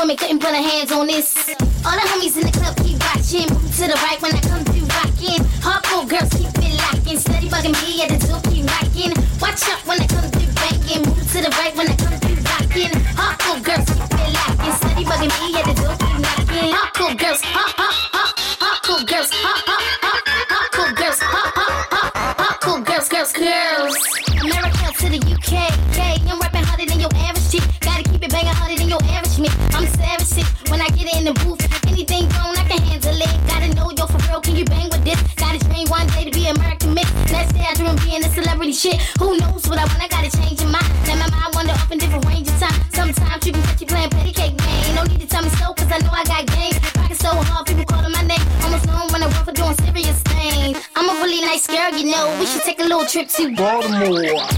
women couldn't put her hands on this. All the homies in noite eu te.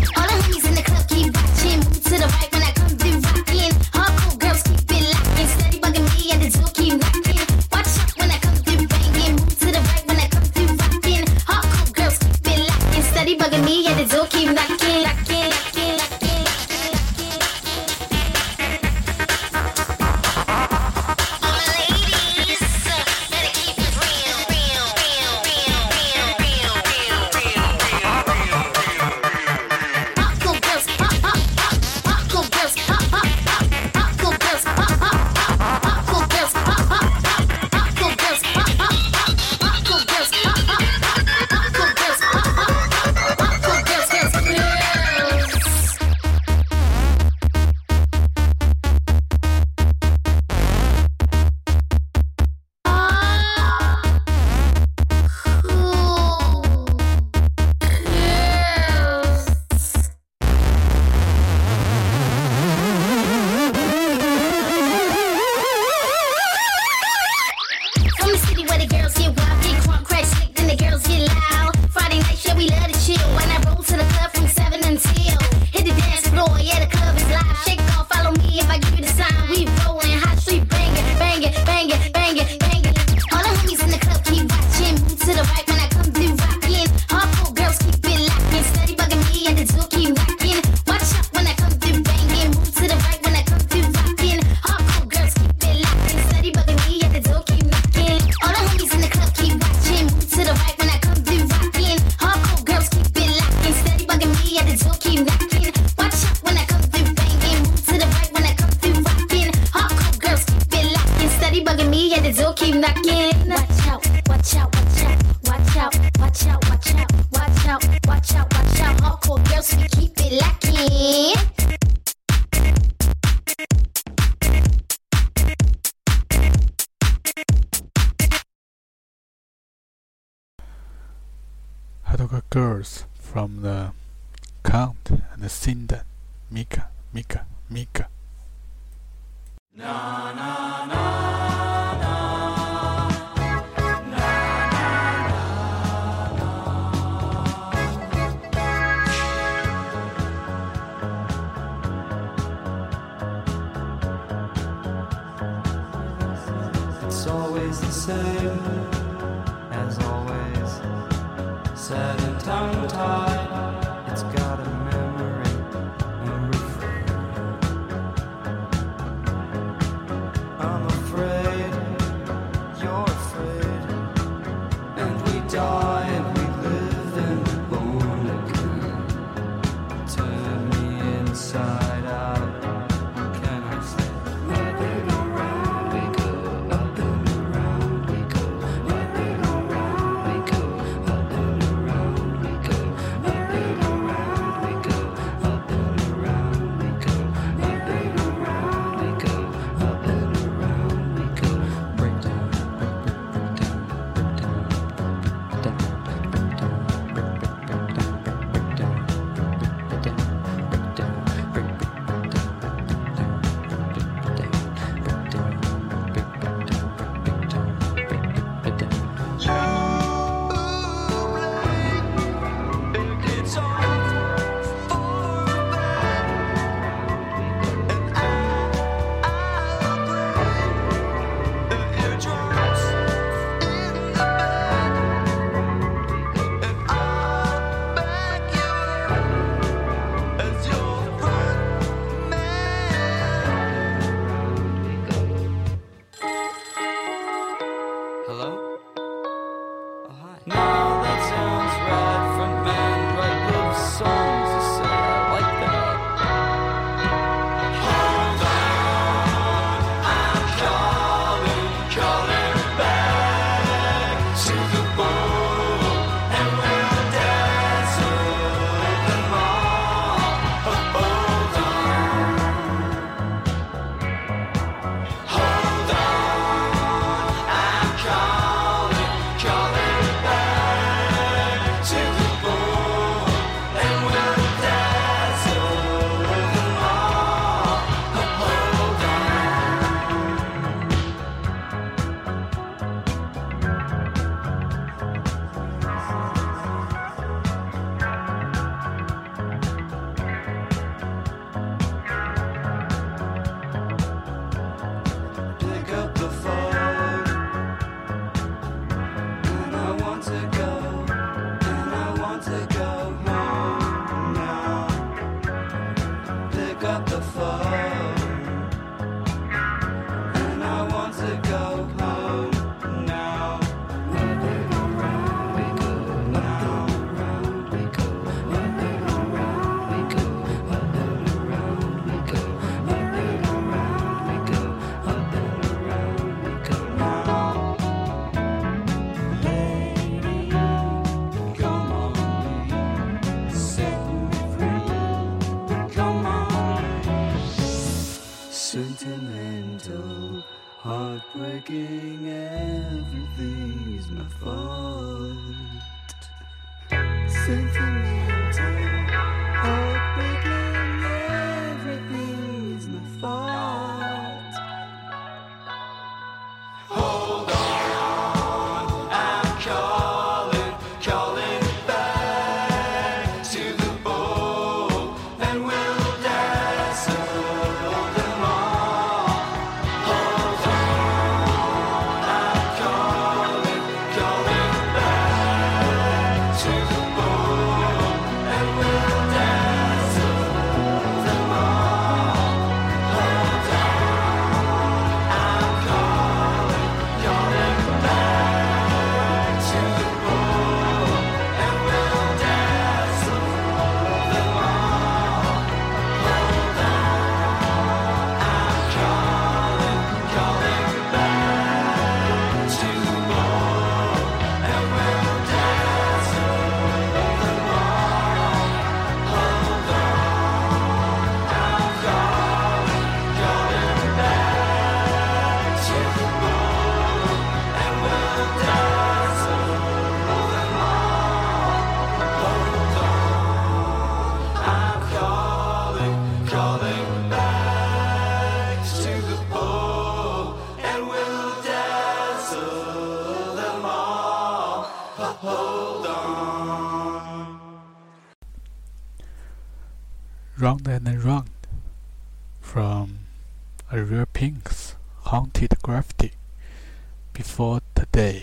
before the.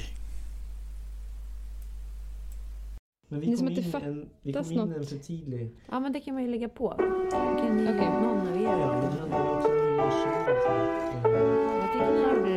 Men vi det är som att det in, fattas en, vi kom in något. en för. Ja, men det kan man ju lägga på. Okej, ni, okay. någon av er. Ja, det handlar också om hur vi känner. Jag tycker ni gjorde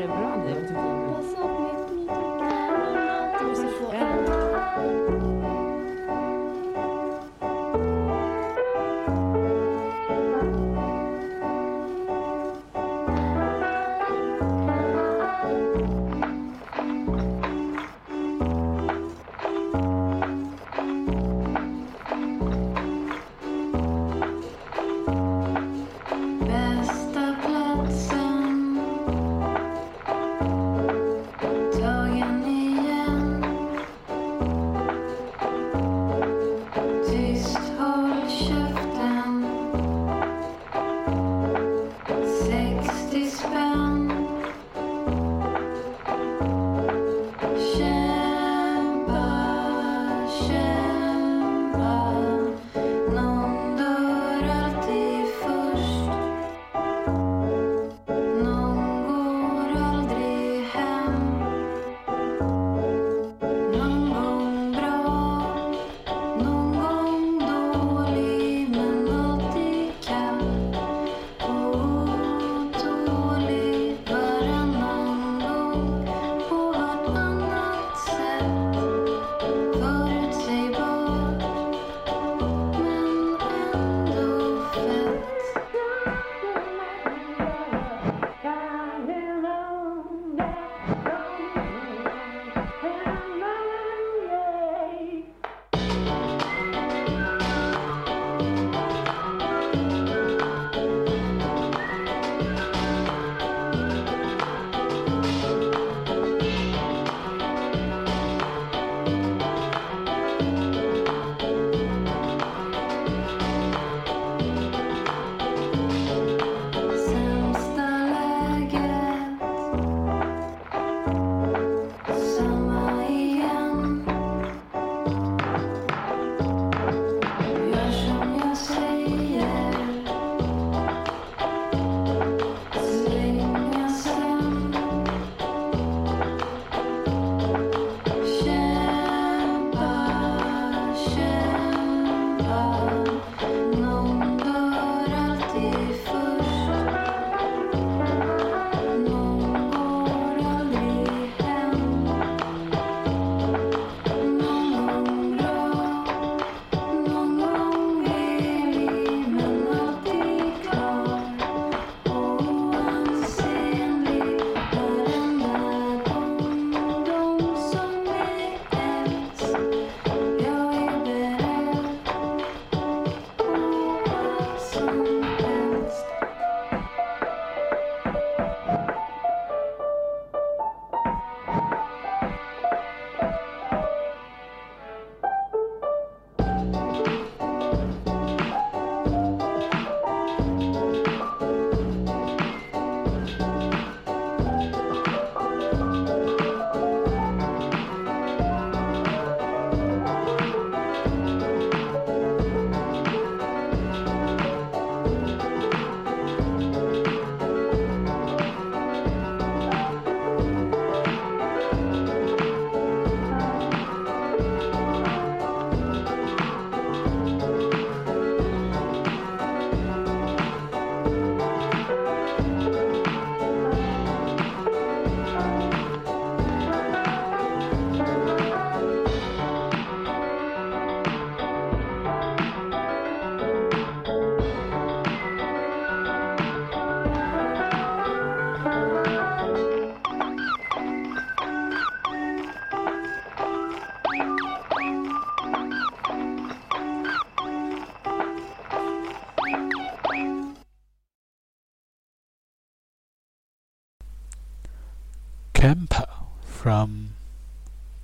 From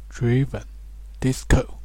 Drivan Disko.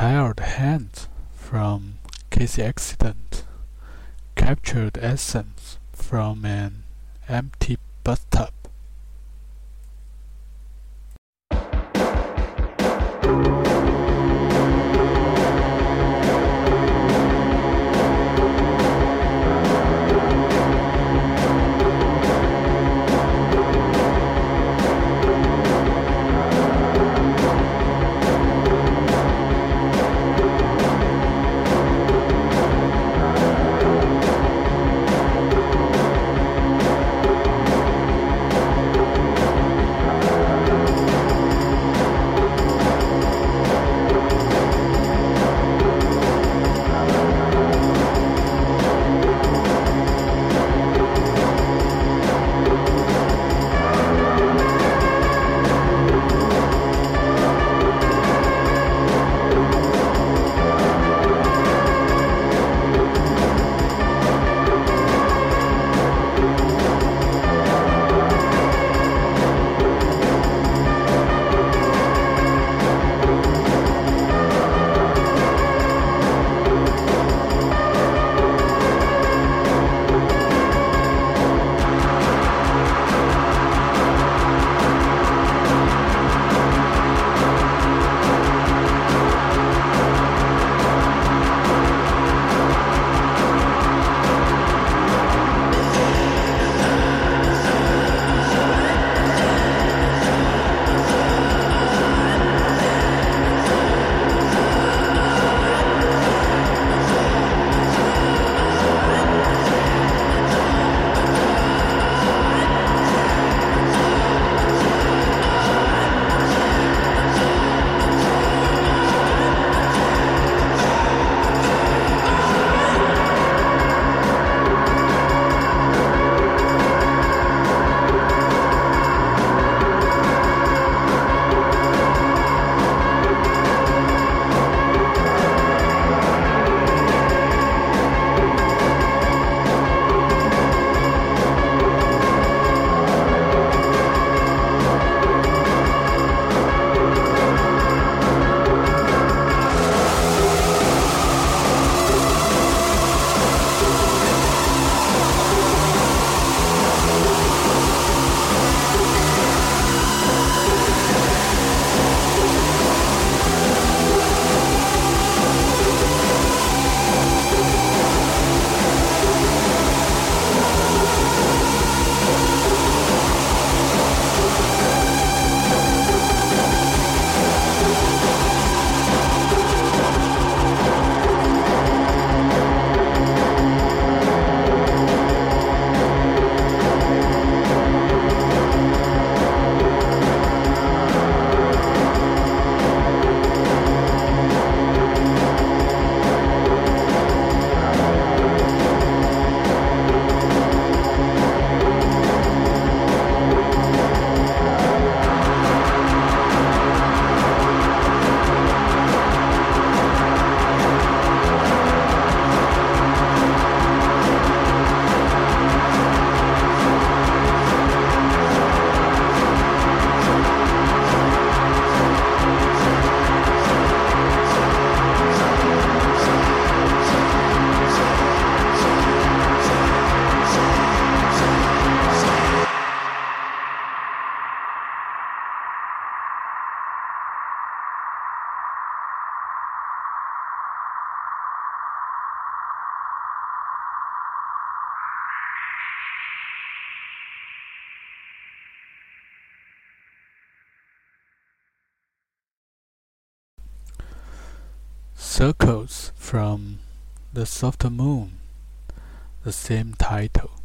Tired Hands from K.C. Accident captured essence from an empty bathtub. Soft Moon, the same title.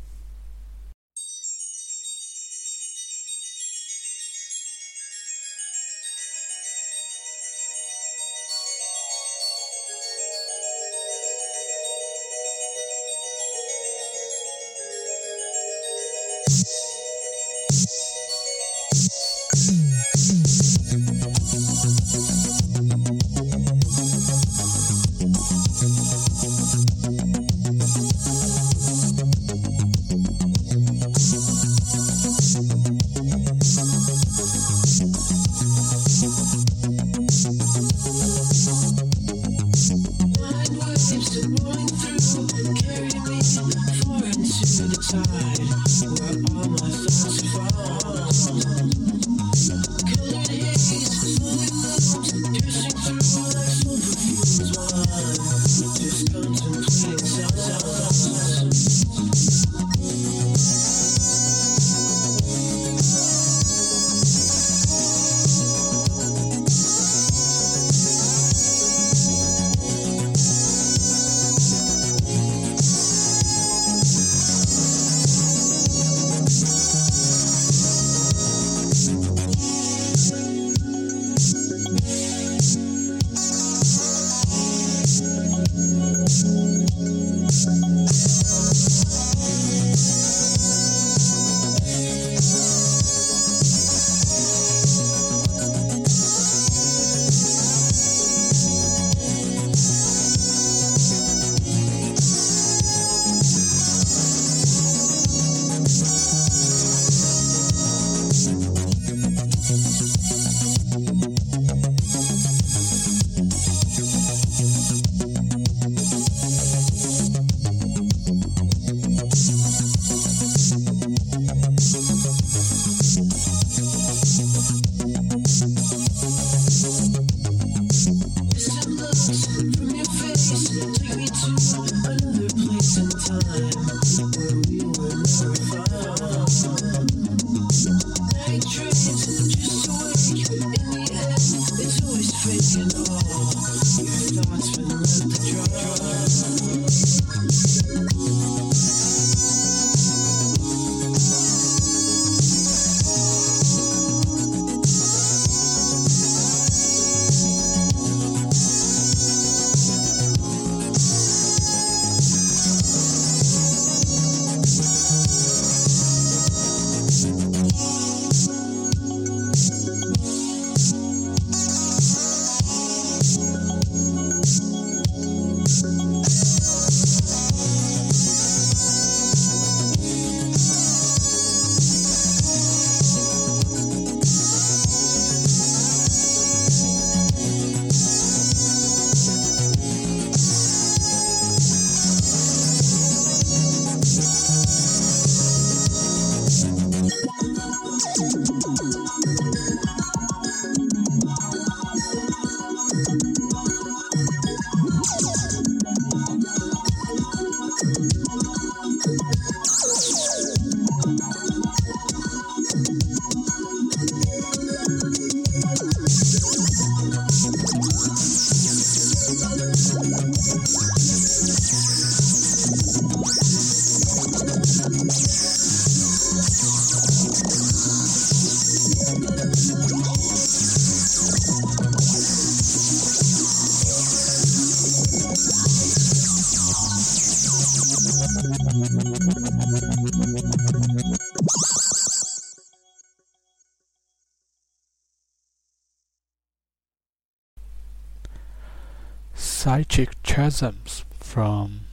Chasms from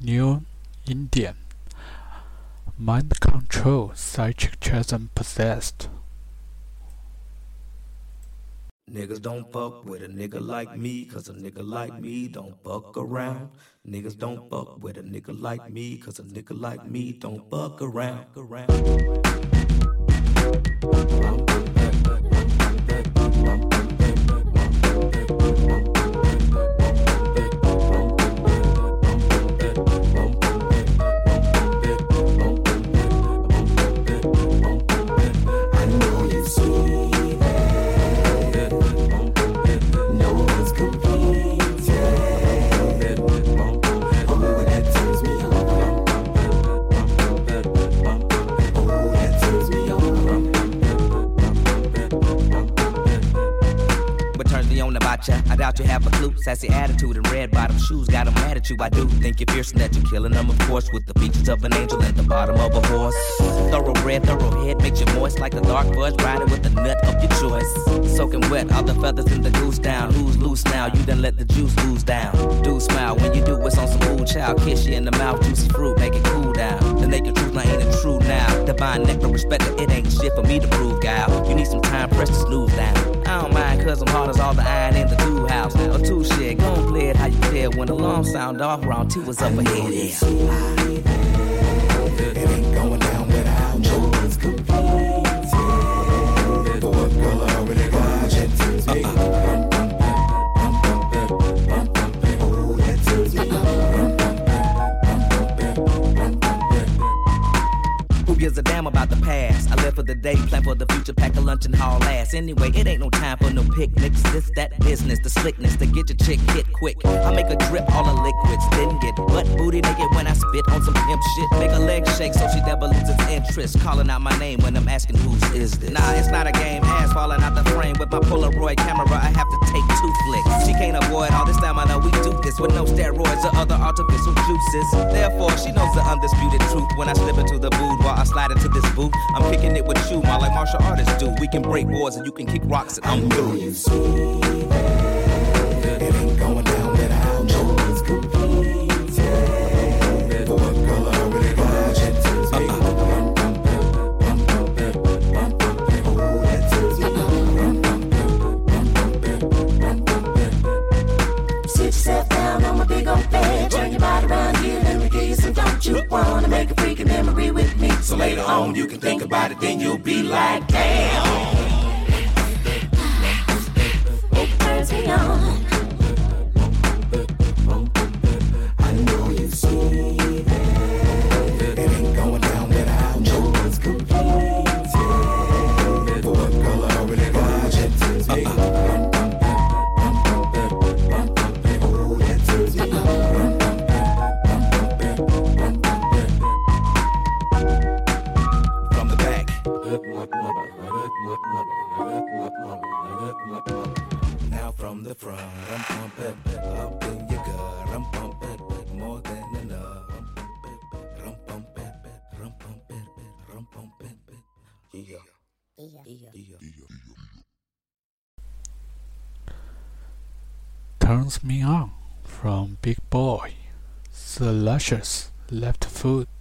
Neon Indian. Mind control, psychic chasm possessed. Niggas don't fuck with a nigga like me, cause a nigga like me don't fuck around. Niggas don't fuck with a nigga like me, cause a nigga like me don't fuck around. I doubt you have a clue. Sassy attitude and red bottom shoes got 'em mad at you. I do think you're and that you're killing them, of course, with the features of an angel at the bottom of a horse. Thoroughbred, thoroughhead makes you moist like a dark fudge riding with the nut of your choice. Soaking wet, all the feathers in the goose down. Who's loose now? You done let the juice ooze down. Do smile when you do what's on some ooh child. Kiss you in the mouth, juicy fruit, make it cool down. The naked truth, now ain't it true now? Divine nectar, respect it, it ain't shit for me to prove, gal. You need some time, press to snooze down. I don't mind, cause I'm hard as all the iron in the new house. A two shit, gon' play it how you feel. When the alarm sound off, round two was up ahead. It ain't going down without already gives a damn about the past. I live for the day, plan for the that pack me on. luncheon hall ass. Anyway, it ain't no time for no picnics. This, that business, the slickness to get your chick hit quick. I make a drip all the liquids, then get butt booty naked when I spit on some pimp shit. Make a leg shake so she never loses interest. Calling out my name when I'm asking whose is this. Nah, it's not a game. Ass falling out the frame with my Polaroid camera. I have to take two flicks. She can't avoid all this know we do this with no steroids or other artificial juices. Therefore, she knows the undisputed truth when I slip into the boudoir. I slide into this booth. I'm kicking it with you, my like martial artists do. We can break boards and you can kick rocks and I'm through. You see that it ain't going down without no one's competing. For what it. Oh, bed. Turn your body around here, let me give you some. Don't you wanna make a freaking memory with me? So later on, you can think about it, then you'll be like, damn. It turns me on. Me On from Big Boi. The luscious left foot.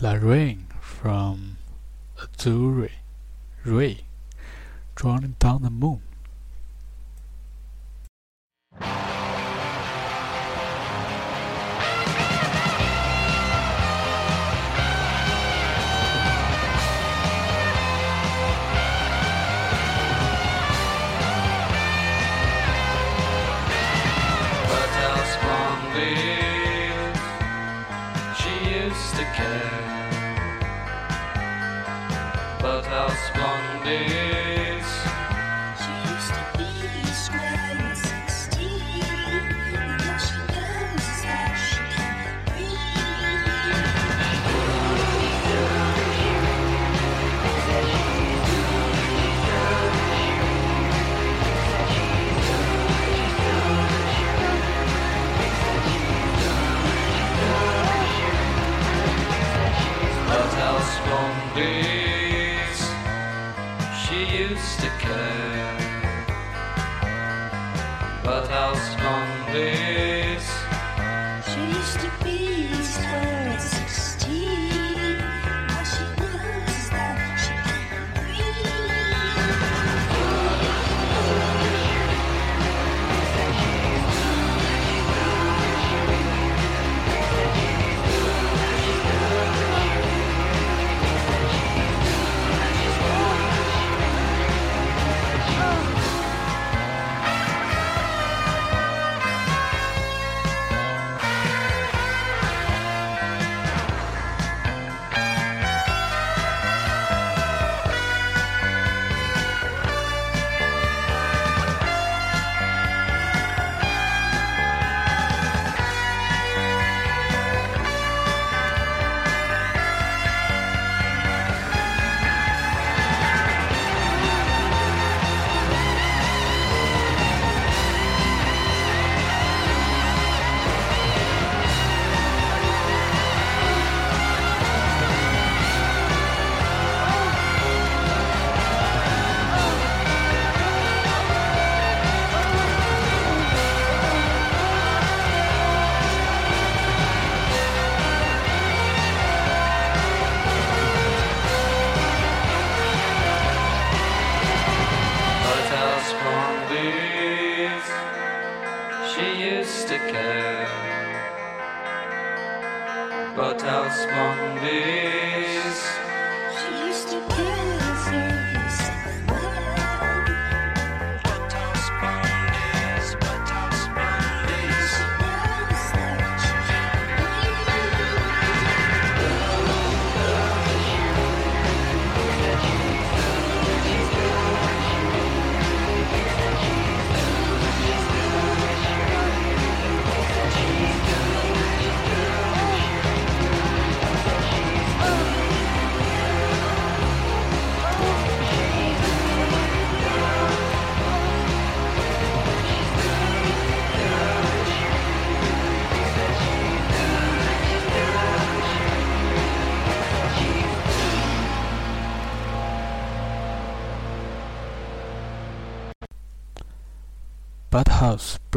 Larraine from Azure Ray, Drawing Down the Moon.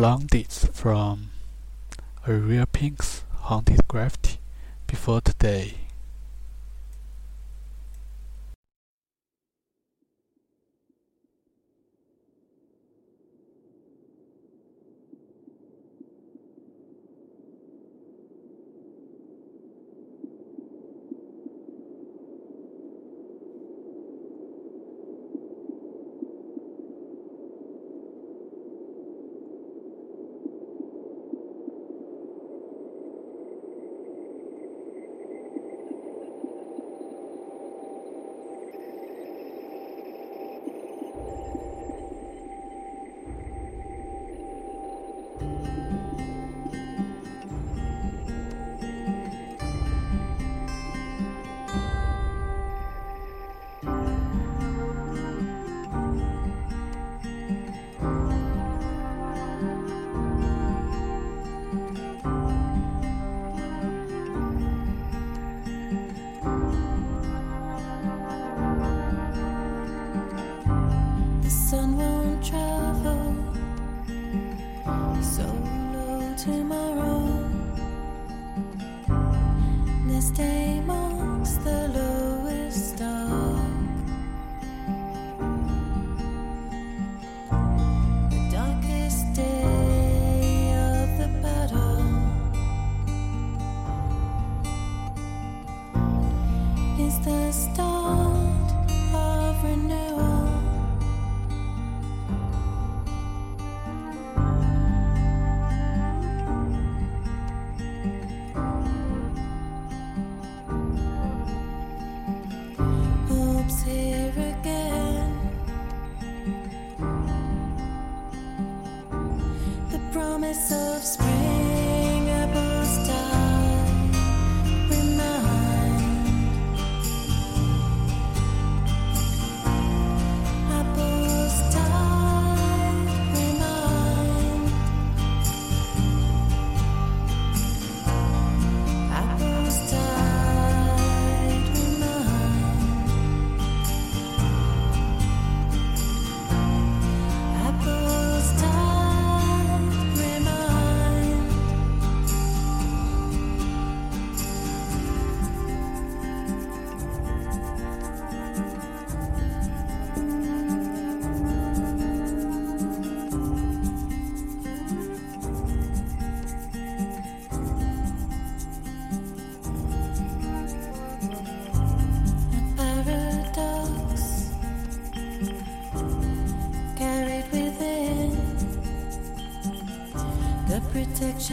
blondeds from Ariel Pink's Haunted Graffiti before today.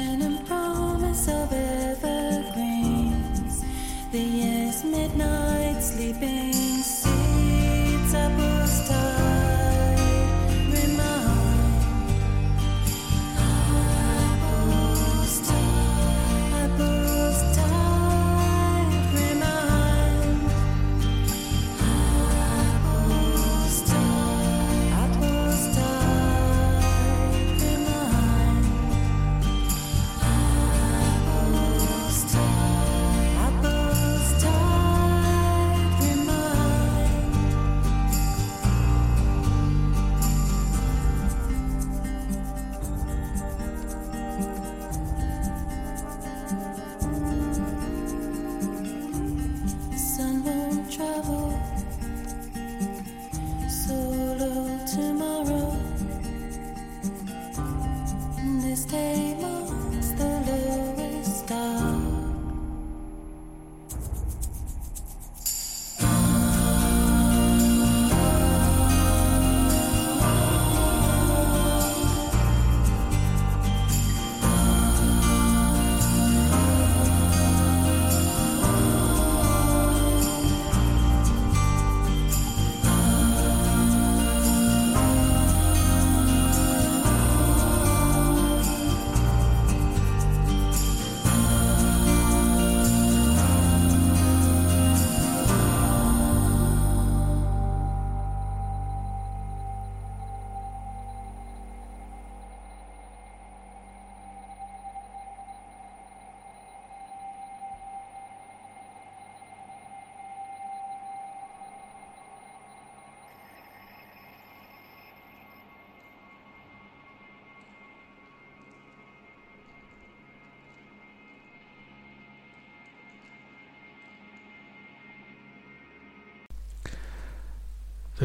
and promise of evergreens. The year's midnight sleeping.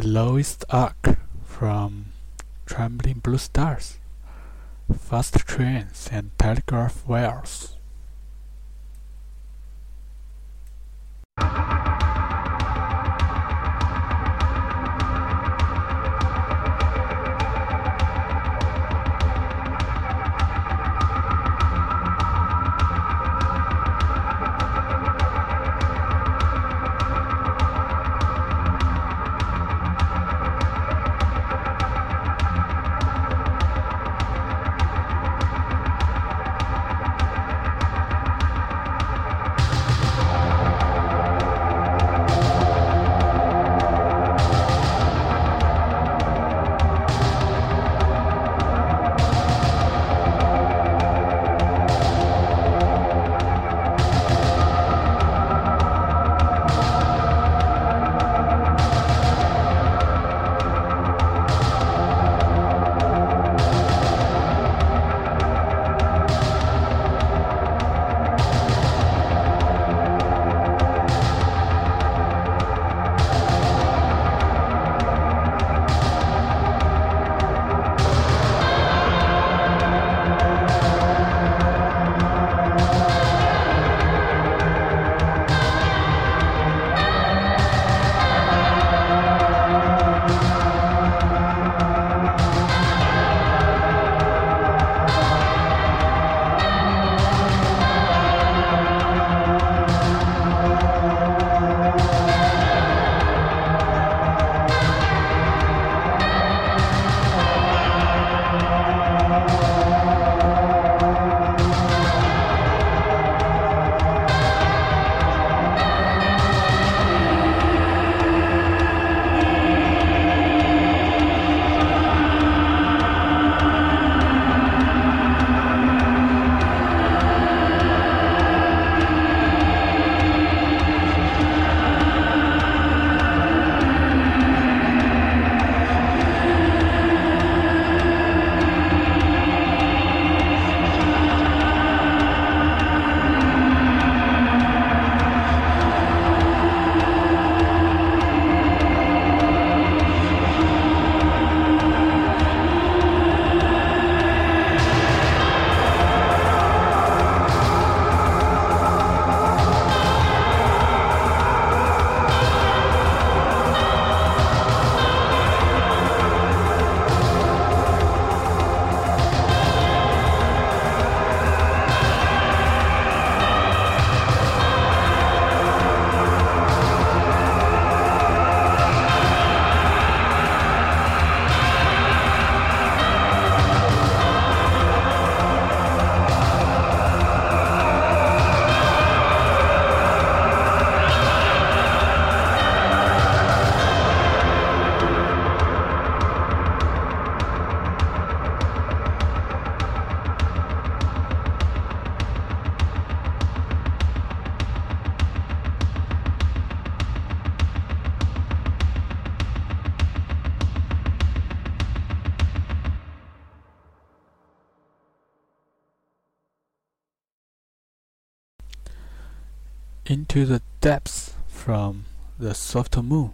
Lowest arc from Trembling Blue Stars, Fast Trains and Telegraph Wires. steps from the soft moon.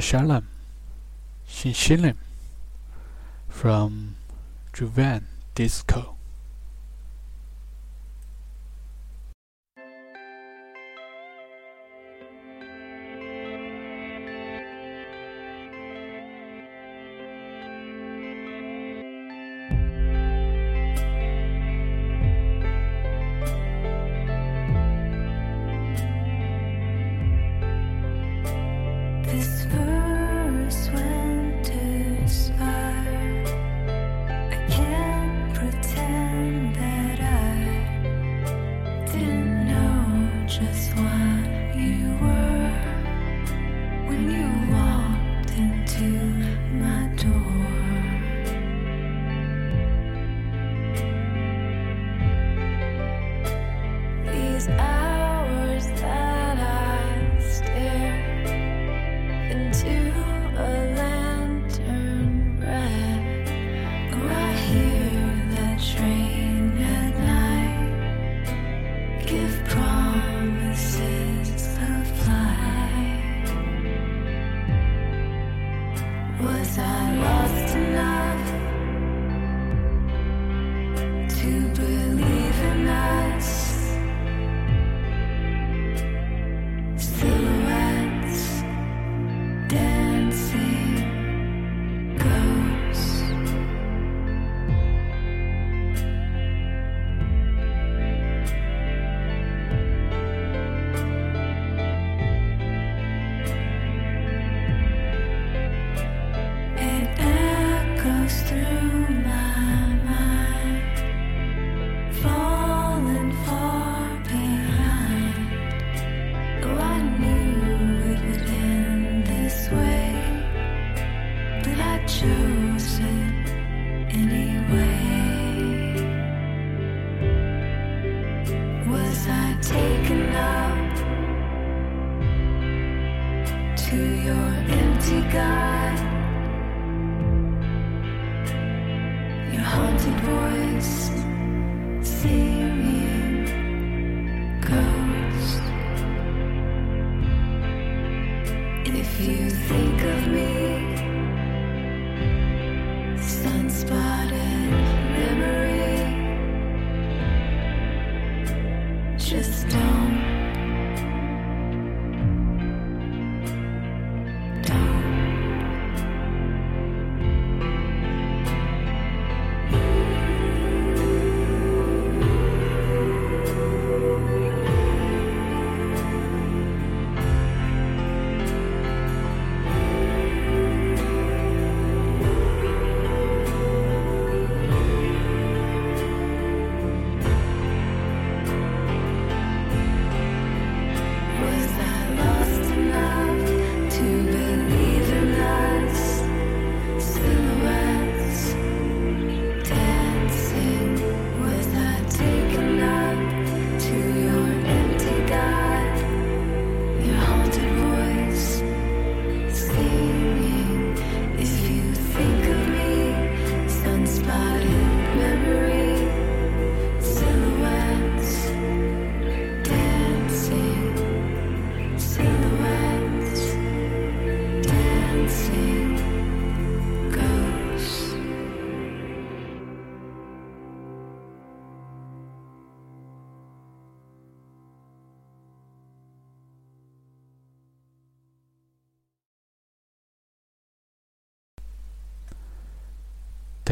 Shalom Shin Shilim from Drivan Disko.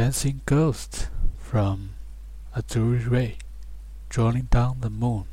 dancing ghosts from Azure Ray, drawing down the moon.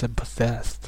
and possess.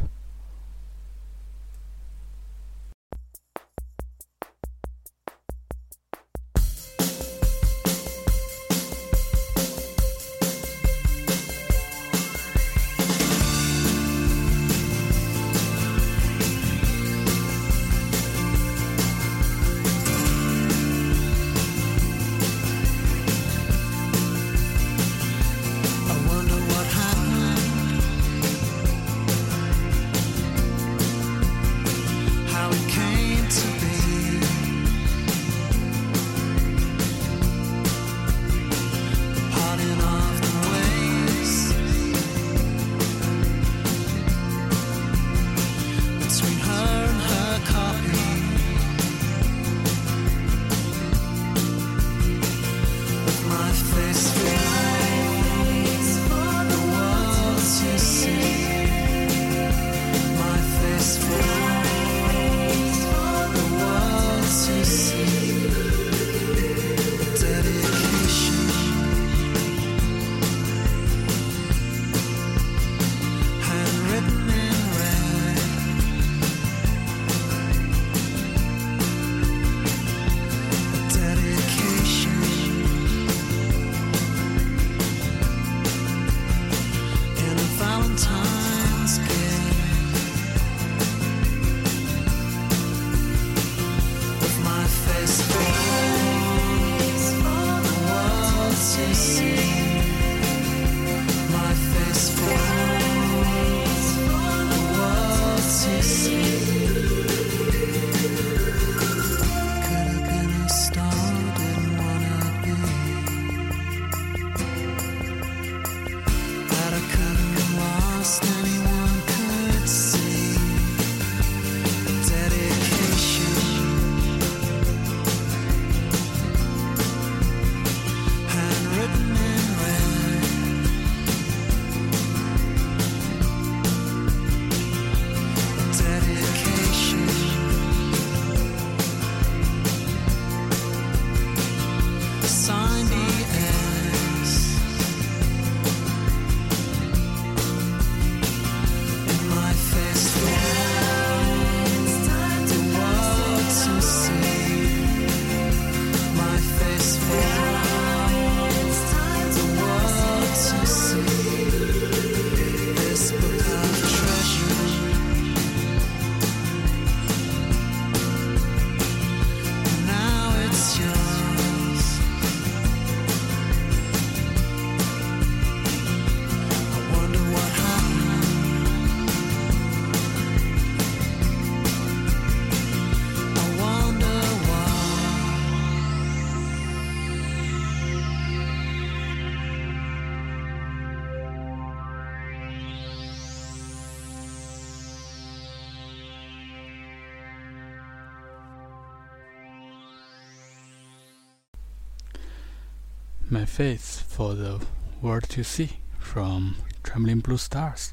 my face for the world to see from trembling blue stars,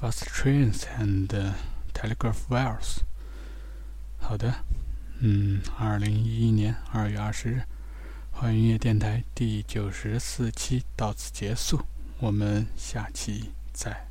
fast trains and uh, telegraph wires。好的，嗯，二零一一年二月二十日，华语音乐电台第九十四期到此结束，我们下期再。